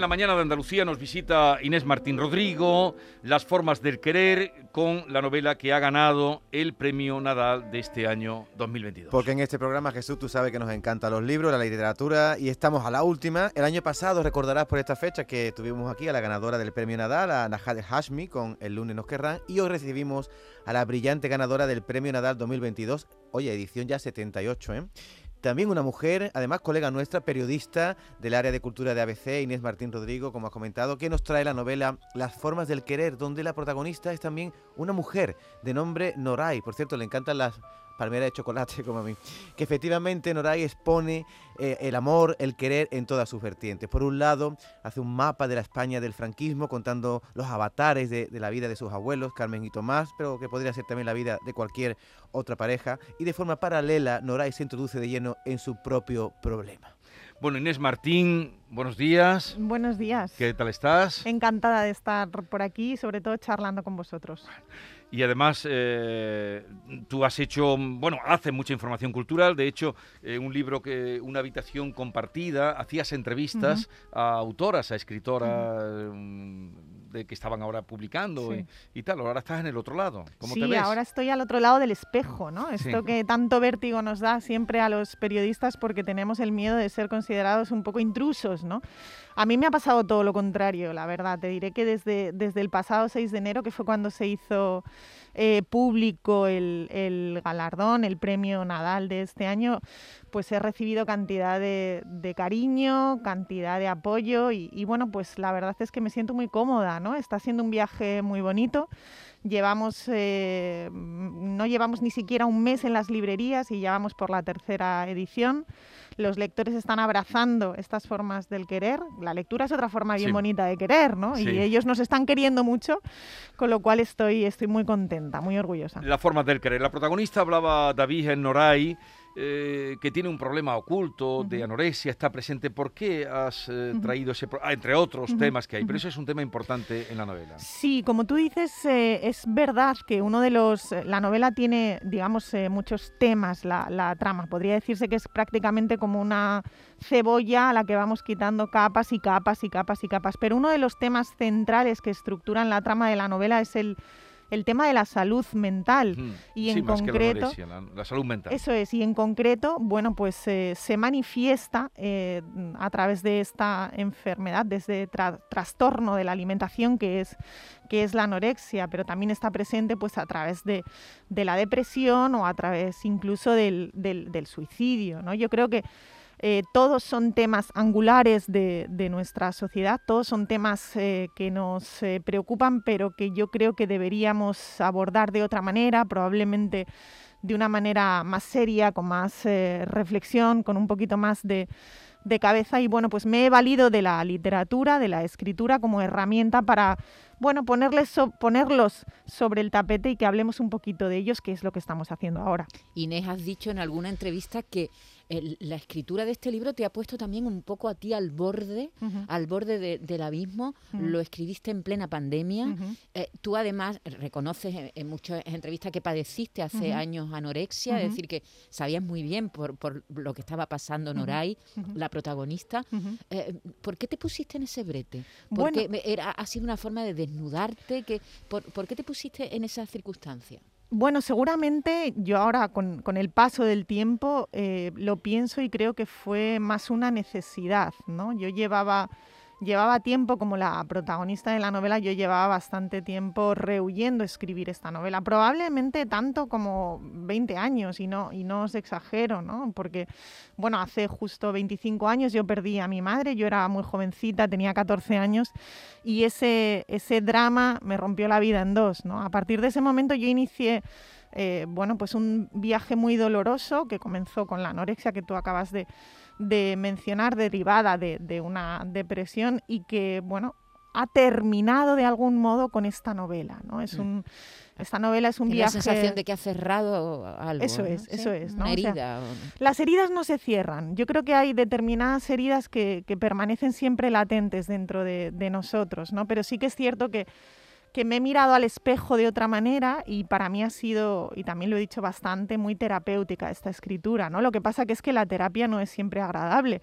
En la mañana de Andalucía nos visita Inés Martín Rodrigo, Las formas del querer, con la novela que ha ganado el premio Nadal de este año 2022. Porque en este programa, Jesús, tú sabes que nos encantan los libros, la literatura y estamos a la última. El año pasado, recordarás por esta fecha que tuvimos aquí a la ganadora del premio Nadal, a Najade Hashmi, con El lunes nos querrán, y hoy recibimos a la brillante ganadora del premio Nadal 2022, oye, edición ya 78, ¿eh? También una mujer, además colega nuestra, periodista del área de cultura de ABC, Inés Martín Rodrigo, como ha comentado, que nos trae la novela Las formas del querer, donde la protagonista es también una mujer de nombre Noray. Por cierto, le encantan las palmera de chocolate como a mí, que efectivamente Noray expone eh, el amor, el querer en todas sus vertientes. Por un lado, hace un mapa de la España del franquismo contando los avatares de, de la vida de sus abuelos, Carmen y Tomás, pero que podría ser también la vida de cualquier otra pareja. Y de forma paralela, Noray se introduce de lleno en su propio problema. Bueno, Inés Martín, buenos días. Buenos días. ¿Qué tal estás? Encantada de estar por aquí, sobre todo charlando con vosotros. Y además, eh, tú has hecho, bueno, haces mucha información cultural. De hecho, eh, un libro que, una habitación compartida, hacías entrevistas uh -huh. a autoras, a escritoras. Uh -huh de que estaban ahora publicando sí. y, y, tal. Ahora estás en el otro lado. ¿Cómo sí, te ves? ahora estoy al otro lado del espejo, ¿no? Esto sí. que tanto vértigo nos da siempre a los periodistas porque tenemos el miedo de ser considerados un poco intrusos, ¿no? A mí me ha pasado todo lo contrario, la verdad. Te diré que desde, desde el pasado 6 de enero, que fue cuando se hizo eh, público el, el, galardón, el premio Nadal de este año, pues he recibido cantidad de, de cariño, cantidad de apoyo y, y, bueno, pues la verdad es que me siento muy cómoda, ¿no? Está siendo un viaje muy bonito. Llevamos, eh, no llevamos ni siquiera un mes en las librerías y ya vamos por la tercera edición. Los lectores están abrazando estas formas del querer. La lectura es otra forma bien sí. bonita de querer, ¿no? Sí. Y ellos nos están queriendo mucho, con lo cual estoy, estoy muy contenta, muy orgullosa. La forma del querer. La protagonista hablaba David en Noray. Eh, que tiene un problema oculto uh -huh. de anorexia, está presente. ¿Por qué has eh, traído uh -huh. ese, ah, entre otros uh -huh. temas que hay? Pero eso es un tema importante en la novela. Sí, como tú dices, eh, es verdad que uno de los, la novela tiene, digamos, muchos temas, la, la, trama. Podría decirse que es prácticamente como una cebolla a la que vamos quitando capas y capas y capas y capas. Pero uno de los temas centrales que estructuran la trama de la novela es el el tema de la salud mental. Mm, y en sí, más que la concreto anorexia, la, la salud mental. eso es y en concreto bueno pues eh, se manifiesta eh, a través de esta enfermedad de este tra- trastorno de la alimentación que es que es la anorexia pero también está presente pues a través de, de la depresión o a través incluso del, del, del suicidio no yo creo que eh, todos son temas angulares de, nuestra sociedad, todos son temas eh, que nos eh, preocupan, pero que yo creo que deberíamos abordar de otra manera, probablemente de una manera más seria, con más reflexión, con un poquito más de, cabeza. Y bueno, pues me he valido de la literatura, de la escritura como herramienta para bueno, ponerles ponerlos sobre el tapete y que hablemos un poquito de ellos, que es lo que estamos haciendo ahora. Inés, has dicho en alguna entrevista que el, la escritura de este libro te ha puesto también un poco a ti al borde, uh -huh. al borde de, del abismo. Uh -huh. Lo escribiste en plena pandemia. Uh -huh. eh, tú además reconoces en, en, muchas entrevistas que padeciste hace años anorexia, es decir, que sabías muy bien por, por lo que estaba pasando Noray, la protagonista. Eh, ¿Por qué te pusiste en ese brete? Porque bueno, era, ha sido una forma de desnudarte. Que, por, ¿Por qué te pusiste en esa circunstancia? Bueno, seguramente yo ahora con, el paso del tiempo eh, lo pienso y creo que fue más una necesidad, ¿no? Yo llevaba llevaba tiempo, como la protagonista de la novela, yo llevaba bastante tiempo rehuyendo escribir esta novela, probablemente tanto como 20 años, y no, y no os exagero, ¿no? Porque, bueno, hace justo 25 años yo perdí a mi madre, yo era muy jovencita, tenía 14 años, y ese, ese drama me rompió la vida en dos, ¿no? A partir de ese momento yo inicié... Eh, bueno, pues un viaje muy doloroso que comenzó con la anorexia que tú acabas de, de mencionar derivada de, de, una depresión y que, bueno, ha terminado de algún modo con esta novela, ¿no? Es un, esta novela es un Tiene viaje... la sensación de que ha cerrado algo. Eso es, ¿no? eso es. ¿no? Una herida. O sea, las heridas no se cierran. Yo creo que hay determinadas heridas que, que permanecen siempre latentes dentro de, de, nosotros, ¿no? Pero sí que es cierto que que me he mirado al espejo de otra manera y para mí ha sido, y también lo he dicho bastante, muy terapéutica esta escritura, ¿no? Lo que pasa que es que la terapia no es siempre agradable.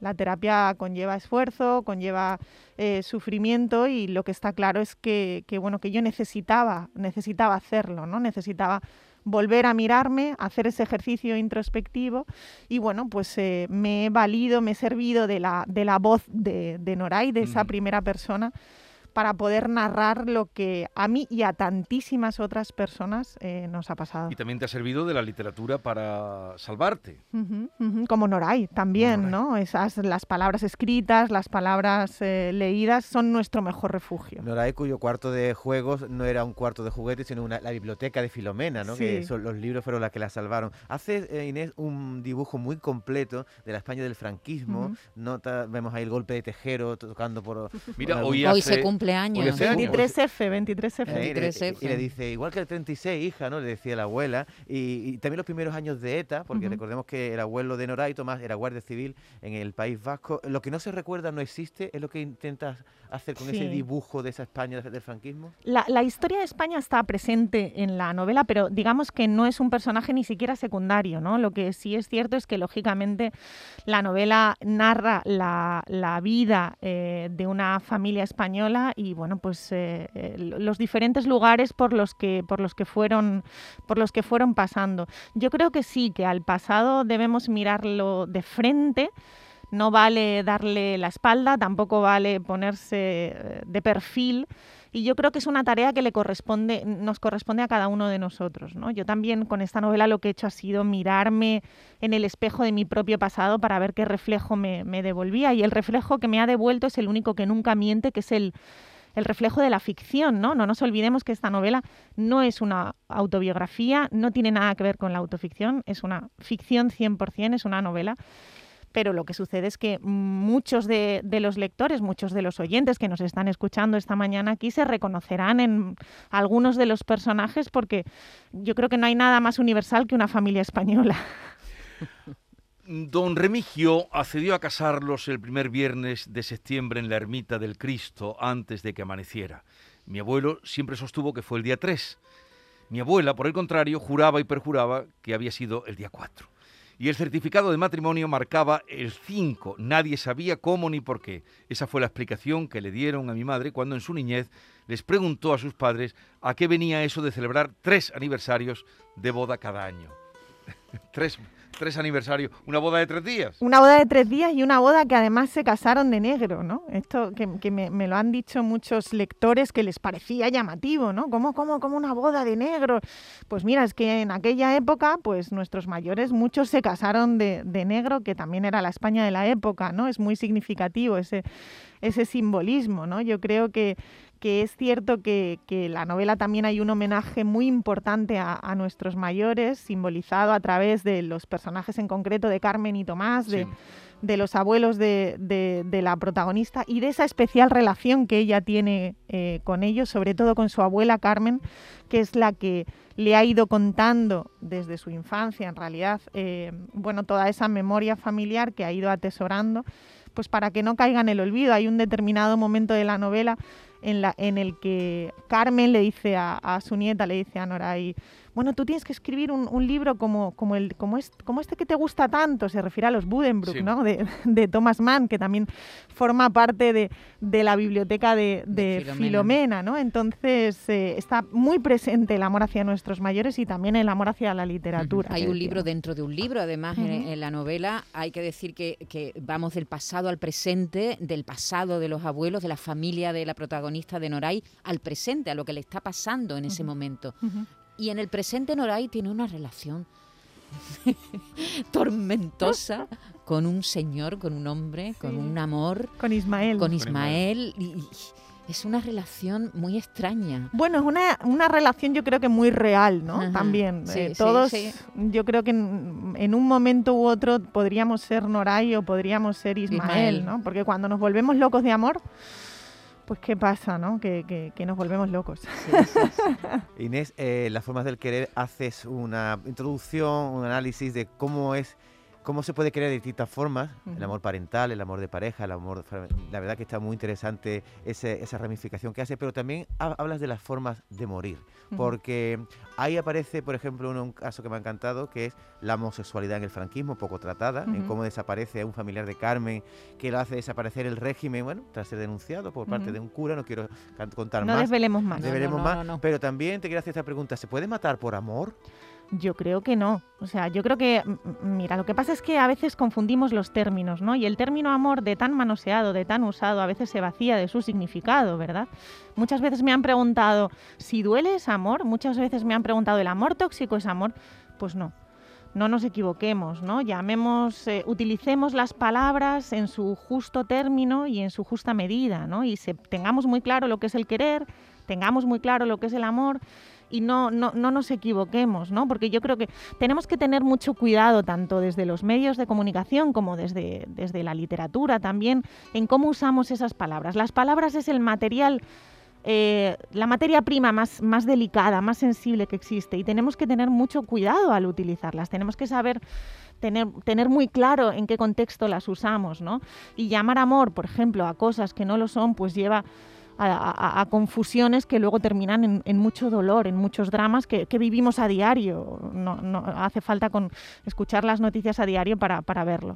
La terapia conlleva esfuerzo, conlleva eh, sufrimiento y lo que está claro es que, que, bueno, que yo necesitaba, necesitaba hacerlo, ¿no? Necesitaba volver a mirarme, hacer ese ejercicio introspectivo y bueno, pues eh, me he valido, me he servido de la, de la voz de, de Noray, de esa primera persona para poder narrar lo que a mí y a tantísimas otras personas eh, nos ha pasado. Y también te ha servido de la literatura para salvarte. Como Noray también, ¿no? Esas, las palabras escritas, las palabras eh, leídas son nuestro mejor refugio. Noray cuyo cuarto de juegos no era un cuarto de juguetes, sino una, la biblioteca de Filomena, ¿no? Que son, los libros fueron las que la salvaron. Hace, eh, Inés, un dibujo muy completo de la España del franquismo. Nota, vemos ahí el golpe de Tejero tocando por... Mira, hoy, hoy se cumple años. 23F, 23F. Eh, y, le, dice, igual que el 36, hija, ¿no? Le decía la abuela. Y, también los primeros años de ETA, porque recordemos que el abuelo de Noray Tomás era guardia civil en el País Vasco. Lo que no se recuerda no existe, es lo que intentas hacer con ese dibujo de esa España del franquismo. La, la, historia de España está presente en la novela, pero digamos que no es un personaje ni siquiera secundario, ¿no? Lo que sí es cierto es que, lógicamente, la novela narra la, la vida eh, de una familia española y bueno, pues eh, eh, los diferentes lugares por los que por los que fueron por los que fueron pasando. Yo creo que sí, que al pasado debemos mirarlo de frente. No vale darle la espalda, tampoco vale ponerse eh, de perfil. Y yo creo que es una tarea que le corresponde, nos corresponde a cada uno de nosotros. ¿no? Yo también con esta novela lo que he hecho ha sido mirarme en el espejo de mi propio pasado para ver qué reflejo me, me devolvía. Y el reflejo que me ha devuelto es el único que nunca miente, que es el, el reflejo de la ficción, ¿no? No nos olvidemos que esta novela no es una autobiografía, no tiene nada que ver con la autoficción, es una ficción 100%, es una novela pero lo que sucede es que muchos de, los lectores, muchos de los oyentes que nos están escuchando esta mañana aquí se reconocerán en algunos de los personajes porque yo creo que no hay nada más universal que una familia española. Don Remigio accedió a casarlos el primer viernes de septiembre en la ermita del Cristo antes de que amaneciera. Mi abuelo siempre sostuvo que fue el día 3. Mi abuela, por el contrario, juraba y perjuraba que había sido el día 4. Y el certificado de matrimonio marcaba el 5. Nadie sabía cómo ni por qué. Esa fue la explicación que le dieron a mi madre cuando en su niñez les preguntó a sus padres a qué venía eso de celebrar tres aniversarios de boda cada año. tres tres aniversarios, una boda de tres días. Una boda de tres días y una boda que además se casaron de negro, ¿no? Esto que, me, lo han dicho muchos lectores que les parecía llamativo, ¿no? ¿Cómo, cómo, cómo una boda de negro? Pues mira, es que en aquella época, pues nuestros mayores, muchos se casaron de, de negro, que también era la España de la época, ¿no? Es muy significativo ese, ese simbolismo, ¿no? Yo creo que, que es cierto que, que, la novela también hay un homenaje muy importante a, nuestros mayores, simbolizado a través de los personajes en concreto de Carmen y Tomás, de, de los abuelos de, de, la protagonista y de esa especial relación que ella tiene eh, con ellos, sobre todo con su abuela Carmen, que es la que le ha ido contando desde su infancia, en realidad, eh, bueno, toda esa memoria familiar que ha ido atesorando, pues para que no caiga en el olvido. Hay un determinado momento de la novela en, la, en el que Carmen le dice a, a su nieta, le dice a Nora, y, bueno, tú tienes que escribir un, un libro como, como, el, como, este, como este que te gusta tanto, se refiere a los Budenbrook, ¿no? De, de, Thomas Mann, que también forma parte de, de la biblioteca de, de Filomena. ¿no? Entonces eh, está muy presente el amor hacia nuestros mayores y también el amor hacia la literatura. Hay un libro dentro de un libro, además, en, en, la novela hay que decir que, que vamos del pasado al presente, del pasado de los abuelos, de la familia de la protagonista de Noray, al presente, a lo que le está pasando en ese momento. Y en el presente Noray tiene una relación tormentosa con un señor, con un hombre, con un amor. Con Ismael. Con Ismael. Y, es una relación muy extraña. Bueno, es una, una relación yo creo que muy real, ¿no? También. Eh, todos, yo creo que en, un momento u otro podríamos ser Noray o podríamos ser Ismael, ¿no? Porque cuando nos volvemos locos de amor pues qué pasa, ¿no? Que, nos volvemos locos. Inés, eh, Las formas del querer haces una introducción, un análisis de cómo es cómo se puede crear de distintas formas, el amor parental, el amor de pareja, el amor... La verdad que está muy interesante ese- esa ramificación que hace, pero también ha- hablas de las formas de morir, porque ahí aparece, por ejemplo, uno- un caso que me ha encantado, que es la homosexualidad en el franquismo, poco tratada, en cómo desaparece un familiar de Carmen, que lo hace desaparecer el régimen, bueno, tras ser denunciado por parte de un cura, no quiero contar No más. desvelemos más. No, Deberemos no, más, no, no. pero también te quiero hacer esta pregunta, ¿se puede matar por amor? Yo creo que no. O sea, yo creo que, mira, lo que pasa es que a veces confundimos los términos, ¿no? Y el término amor de tan manoseado, de tan usado, a veces se vacía de su significado, ¿verdad? Muchas veces me han preguntado, si duele es amor, muchas veces me han preguntado, ¿el amor tóxico es amor? Pues no. No nos equivoquemos, ¿no? Llamemos, eh, utilicemos las palabras en su justo término y en su justa medida, ¿no? Y se, tengamos muy claro lo que es el querer, tengamos muy claro lo que es el amor y no, no, no nos equivoquemos, ¿no? Porque yo creo que tenemos que tener mucho cuidado, tanto desde los medios de comunicación como desde, desde la literatura también, en cómo usamos esas palabras. Las palabras es el material, eh, la materia prima más, más delicada, más sensible que existe, y tenemos que tener mucho cuidado al utilizarlas. Tenemos que saber tener, tener muy claro en qué contexto las usamos, ¿no? Y llamar amor, por ejemplo, a cosas que no lo son, pues lleva a, a- a confusiones que luego terminan en, en mucho dolor, en muchos dramas que, que vivimos a diario. No, no hace falta con escuchar las noticias a diario para, para verlo.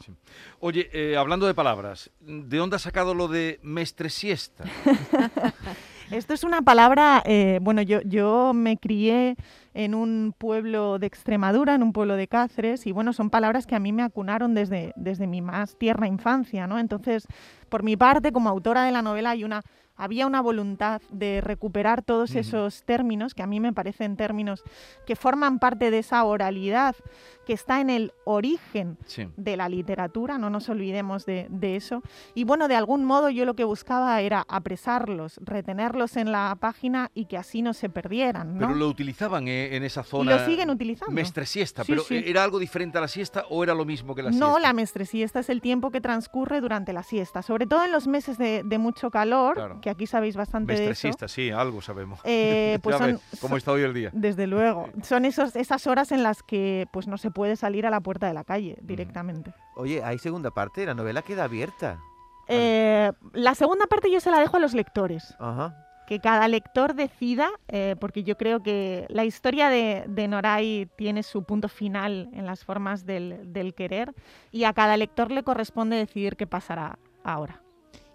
Oye, eh, hablando de palabras, ¿de dónde has sacado lo de mestre siesta? Esto es una palabra, eh, bueno, yo, yo me crié en un pueblo de Extremadura, en un pueblo de Cáceres, y bueno, son palabras que a mí me acunaron desde, desde mi más tierna infancia, ¿no? Entonces, por mi parte, como autora de la novela, hay una, había una voluntad de recuperar todos esos términos, que a mí me parecen términos que forman parte de esa oralidad que está en el origen Sí. de la literatura, no nos olvidemos de, de eso. Y bueno, de algún modo yo lo que buscaba era apresarlos, retenerlos en la página y que así no se perdieran. ¿no? Pero lo utilizaban eh, en esa y zona. lo siguen utilizando. Mestre siesta, Sí, pero sí. ¿era algo diferente a la siesta o era lo mismo que la siesta? no, la mestre-siesta es el tiempo que transcurre durante la siesta, sobre todo en los meses de, de mucho calor, Claro. que aquí sabéis bastante de Mestre eso. siesta, sí, algo sabemos. Eh, pues son, ves cómo está hoy el día. Desde luego. Son esos, esas horas en las que pues no se puede salir a la puerta de la calle directamente. Oye, hay segunda parte, la novela queda abierta. Eh, la segunda parte yo se la dejo a los lectores. Ajá. que cada lector decida, eh, porque yo creo que la historia de, de Noray tiene su punto final en las formas del, del querer y a cada lector le corresponde decidir qué pasará ahora.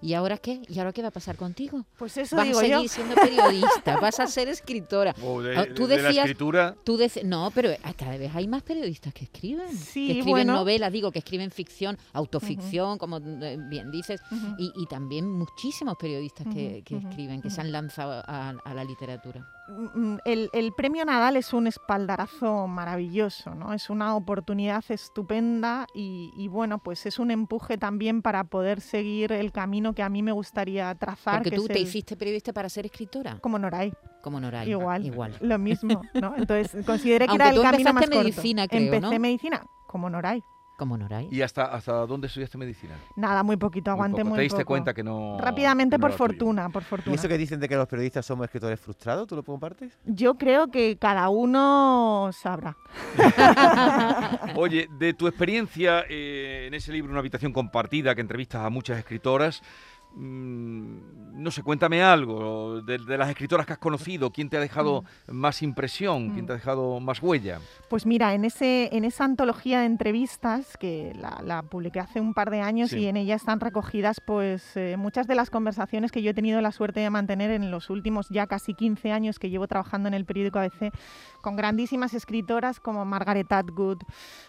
¿Y ahora qué? ¿Y ahora qué va a pasar contigo? Pues eso Vas a seguir yo. siendo periodista, vas a ser escritora. De, Ah, tú de la decías- escritura. Tú dec- no, pero ah, cada vez hay más periodistas que escriben. Sí, que escriben bueno. novelas, digo, que escriben ficción, autoficción, como eh, bien dices. Y, y también muchísimos periodistas que, que escriben, que se han lanzado a, a la literatura. Mm, El, el premio Nadal es un espaldarazo maravilloso, ¿no? Es una oportunidad estupenda y, y, bueno, pues es un empuje también para poder seguir el camino que a mí me gustaría trazar. Porque que tú te el- hiciste periodista para ser escritora, como Noray. como Noray. Igual. Igual. Lo mismo, ¿no? Entonces consideré que Aunque era el tú camino más empezaste corto. medicina, creo, Empecé ¿no? medicina como Noray. Como Noray. ¿Y hasta, hasta dónde estudiaste medicina? Nada, muy poquito, Muy aguanté poco. muy ¿Te diste poco. cuenta que no. Rápidamente que no por tuyo? fortuna, por ¿Y fortuna. eso que dicen de que los periodistas somos escritores frustrados, tú lo compartes? Yo creo que cada uno sabrá. Oye, de tu experiencia eh, en ese libro, Una habitación compartida, que entrevistas a muchas escritoras, no sé, cuéntame algo de, de las escritoras que has conocido, quién te ha dejado más impresión, quién Mm. te ha dejado más huella. Pues mira, en, ese, en esa antología de entrevistas que la, la publiqué hace un par de años Sí. y en ella están recogidas pues eh, muchas de las conversaciones que yo he tenido la suerte de mantener en los últimos ya casi 15 años que llevo trabajando en el periódico ABC con grandísimas escritoras como Margaret Atwood,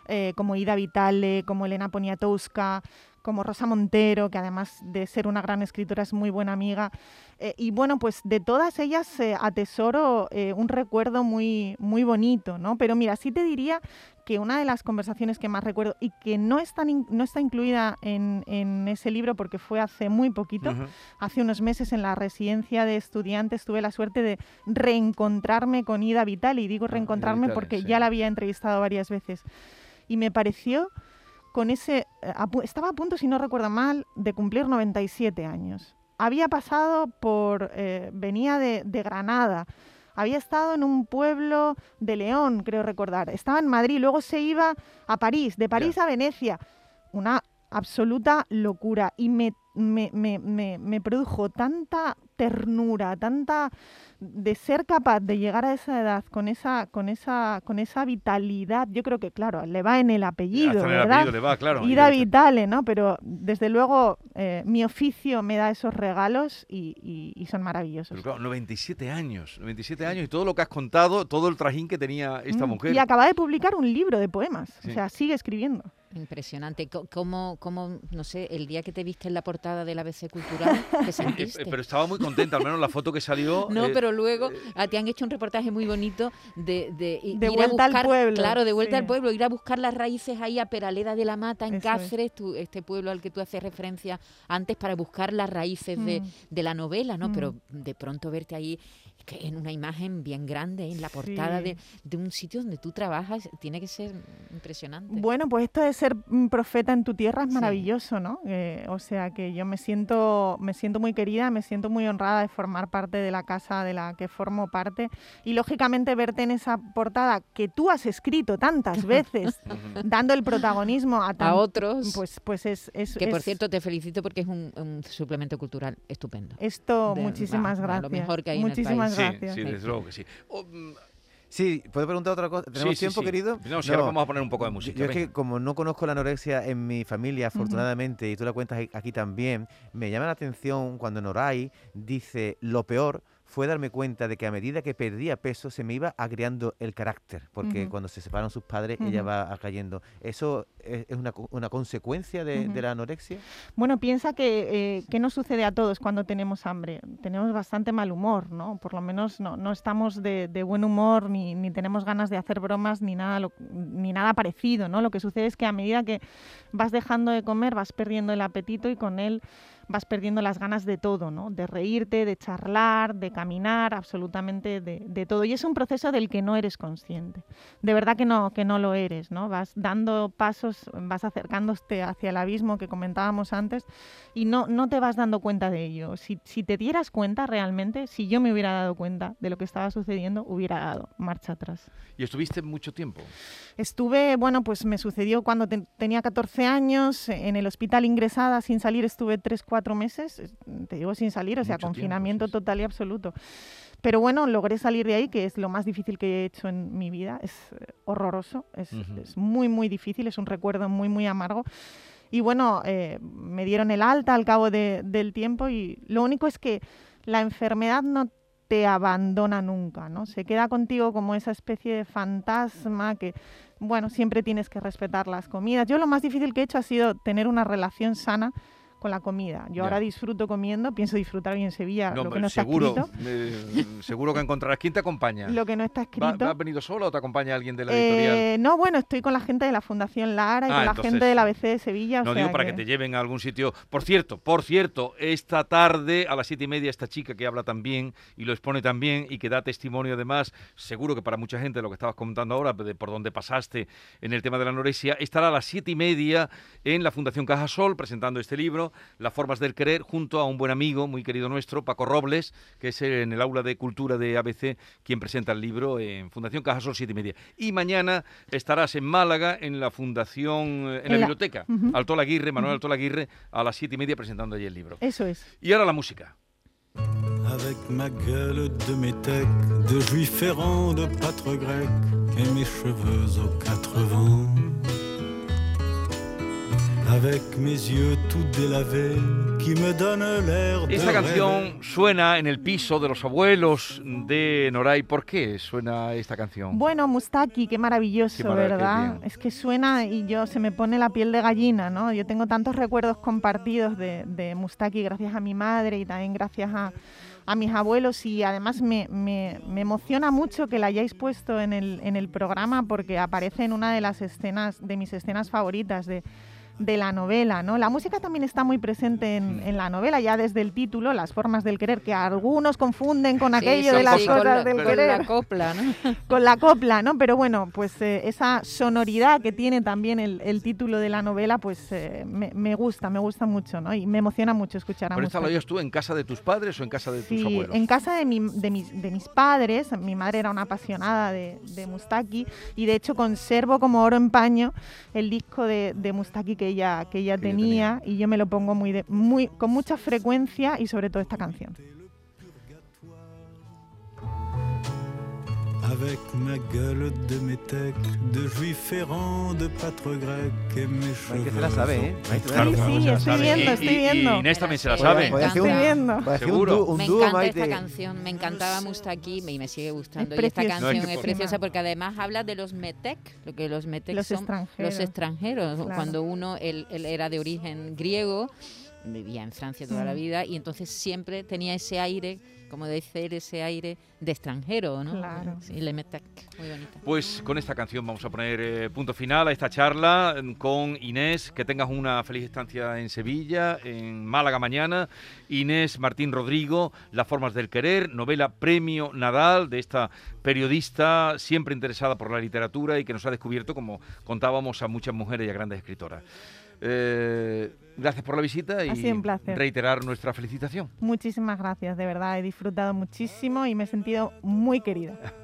eh, como Ida Vitale, como Elena Poniatowska, como Rosa Montero, que además de ser una gran escritora es muy buena amiga. Eh, y bueno, pues de todas ellas eh, atesoro eh, un recuerdo muy, muy bonito, ¿no? Pero mira, sí te diría que una de las conversaciones que más recuerdo y que no está, in- no está incluida en, en ese libro porque fue hace muy poquito, hace unos meses en la residencia de estudiantes tuve la suerte de reencontrarme con Ida Vitali. Y digo Ah, reencontrarme Vitale, porque sí. ya la había entrevistado varias veces. Y me pareció con ese... eh, estaba a punto, si no recuerdo mal, de cumplir 97 años. Había pasado por... eh, venía de, de Granada. había estado en un pueblo de León, creo recordar. Estaba en Madrid, luego se iba a París, de París a Venecia. Una absoluta locura. Y me, me, me, me, produjo tanta ternura, tanta de ser capaz de llegar a esa edad con esa, con esa, con esa vitalidad, yo creo que claro, le va en el apellido, ¿verdad? le va, claro. Ida Vitale, ¿no? Pero desde luego eh, mi oficio me da esos regalos y, y, son maravillosos. Pero claro, 97 años, 97 años y todo lo que has contado, todo el trajín que tenía esta mm, mujer. Y acaba de publicar un libro de poemas, o sea, sigue escribiendo. Impresionante. ¿Cómo, cómo, no sé, el día que te viste en la portada del ABC Cultural, sentiste? Pero estaba muy contenta, al menos la foto que salió. No, eh, pero luego eh, te han hecho un reportaje muy bonito de, de, de vuelta al pueblo. Claro, de vuelta al pueblo, ir a buscar las raíces ahí a Peraleda de la Mata, en Cáceres, este pueblo al que tú haces referencia antes, para buscar las raíces de, mm. de, la novela, ¿no? Pero mm. de pronto verte ahí que en una imagen bien grande, en la portada de, de, un sitio donde tú trabajas, tiene que ser impresionante. Bueno, pues esto de ser profeta en tu tierra es maravilloso, ¿no? Eh, o sea que yo me siento, me siento muy querida, me siento muy honrada de formar parte de la casa de la que formo parte y lógicamente verte en esa portada que tú has escrito tantas veces, dando el protagonismo a, a otros, pues, pues es, es que por cierto te felicito porque es un, suplemento cultural estupendo. Esto, muchísimas gracias. Lo mejor que hay muchísimas Sí, sí, desde luego que sí. Mm, sí, ¿puedo preguntar otra cosa? ¿Tenemos tiempo, querido? No, si ahora vamos a poner un poco de música. Yo es que como no conozco la anorexia en mi familia, afortunadamente, y tú la cuentas aquí también, me llama la atención cuando Noray dice lo peor fue darme cuenta de que a medida que perdía peso se me iba agriando el carácter, porque cuando se separan sus padres ella va cayendo. ¿Eso es, una, una, consecuencia de, la anorexia? Bueno, piensa que, eh, nos sucede a todos cuando tenemos hambre. Tenemos bastante mal humor, ¿no? Por lo menos no, no estamos de, buen humor, ni, ni, tenemos ganas de hacer bromas, ni nada, ni nada parecido, ¿no? Lo que sucede es que a medida que vas dejando de comer, vas perdiendo el apetito y con él vas perdiendo las ganas de todo, ¿no? De reírte, de charlar, de caminar, absolutamente de, todo. Y es un proceso del que no eres consciente. De verdad que no, que no lo eres, ¿no? Vas dando pasos, vas acercándote hacia el abismo que comentábamos antes y no, no te vas dando cuenta de ello. Si, si te dieras cuenta realmente, si yo me hubiera dado cuenta de lo que estaba sucediendo, hubiera dado marcha atrás. ¿Y estuviste mucho tiempo? Estuve, bueno, pues me sucedió cuando tenía 14 años, en el hospital ingresada sin salir, estuve 3, 4 meses, te digo sin salir, o sea, confinamiento total y absoluto. Pero bueno, logré salir de ahí, que es lo más difícil que he hecho en mi vida. Es eh, horroroso, es, muy, muy difícil, es un recuerdo muy, muy amargo. Y bueno, eh, me dieron el alta al cabo del tiempo y lo único es que la enfermedad no te abandona nunca, ¿no? Se queda contigo como esa especie de fantasma que, bueno, siempre tienes que respetar las comidas. Yo lo más difícil que he hecho ha sido tener una relación sana con la comida. Yo ahora disfruto comiendo, pienso disfrutar hoy en Sevilla lo que no seguro, está escrito. Eh, seguro que encontrarás. ¿Quién te acompaña? Lo que no está escrito. ¿Has venido solo o te acompaña alguien de la editorial? Eh, no, bueno, estoy con la gente de la Fundación Lara y ah, con la gente de la ABC de Sevilla. No digo para que... te lleven a algún sitio. Por cierto, por cierto, esta tarde a las siete y media esta chica que habla también y lo expone también y que da testimonio además, seguro que para mucha gente lo que estabas comentando ahora, de por dónde pasaste en el tema de la anorexia, estará a las siete y media en la Fundación Cajasol presentando este libro, Las formas del querer junto a un buen amigo, muy querido nuestro, Paco Robles, que es en el aula de cultura de ABC quien presenta el libro en Fundación Cajasol 7 y media. Y mañana estarás en Málaga, en la Fundación, en, la, biblioteca, Alto Aguirre, Manuel Alto Aguirre, a las 7 y media presentando allí el libro. Eso es. Y ahora la música. Avec ma gueule de métèque, de juif errant, de pâtre grec, et mes cheveux aux quatre vents. Esta canción suena en el piso de los abuelos de Noray. ¿Por qué suena esta canción? Bueno, Mustaki, qué maravilloso, ¿verdad? es que suena y yo se me pone la piel de gallina, ¿no? Yo tengo tantos recuerdos compartidos de, de Mustaki gracias a mi madre y también gracias a, a mis abuelos y además me, me, me, emociona mucho que la hayáis puesto en el, en el programa porque aparece en una de las escenas, de mis escenas favoritas de de la novela, ¿no? La música también está muy presente en, en la novela, ya desde el título, Las formas del querer, que algunos confunden con aquello sí, de las sí, con cosas la- del con querer la copla, ¿no? con la copla, ¿no? Pero bueno, pues eh, esa sonoridad que tiene también el, el título de la novela, pues eh, me, me gusta, me gusta mucho, ¿no? Y me emociona mucho escuchar a ¿Pero esta la oías tú en casa de tus padres o en casa de tus Sí, abuelos? en casa de, mi- de mis, de mis padres, mi madre era una apasionada de, de Mustaki y de hecho conservo como oro en paño el disco de, de Mustaki que que ella Que ella tenía, y yo me lo pongo muy, de- muy con mucha frecuencia y sobre todo esta canción. Avec ma gueule de métèque, de juif errant, de pâtre grec et mes Maite cheveux. se la sabe, ¿eh? Claro, Sí, claro, estoy sabe. viendo, Y- estoy y- viendo. Y Inés también se la sabe. Hacer un, Estoy viendo. puede hacer un Seguro. dúo- un me encanta Maite. esta canción, me encantaba Mustaki y me sigue gustando. Es y esta preciosa. No, es canción que es preciosa porque además habla de los metec, lo que los metec Los son extranjeros. los extranjeros. Claro. Cuando uno él, él era de origen griego, vivía en Francia toda la vida y entonces siempre tenía ese aire, como decir, ese aire de extranjero, ¿no? Claro. Sí, le metec, muy bonita. Pues con esta canción vamos a poner eh, punto final a esta charla mm, con Inés. Que tengas una feliz estancia en Sevilla, en Málaga mañana. Inés Martín Rodrigo, Las formas del querer, novela Premio Nadal de esta periodista siempre interesada por la literatura y que nos ha descubierto, como contábamos, a muchas mujeres y a grandes escritoras. Eh, gracias por la visita y reiterar nuestra felicitación. Muchísimas gracias, de verdad, he disfrutado muchísimo y me he sentido muy querida.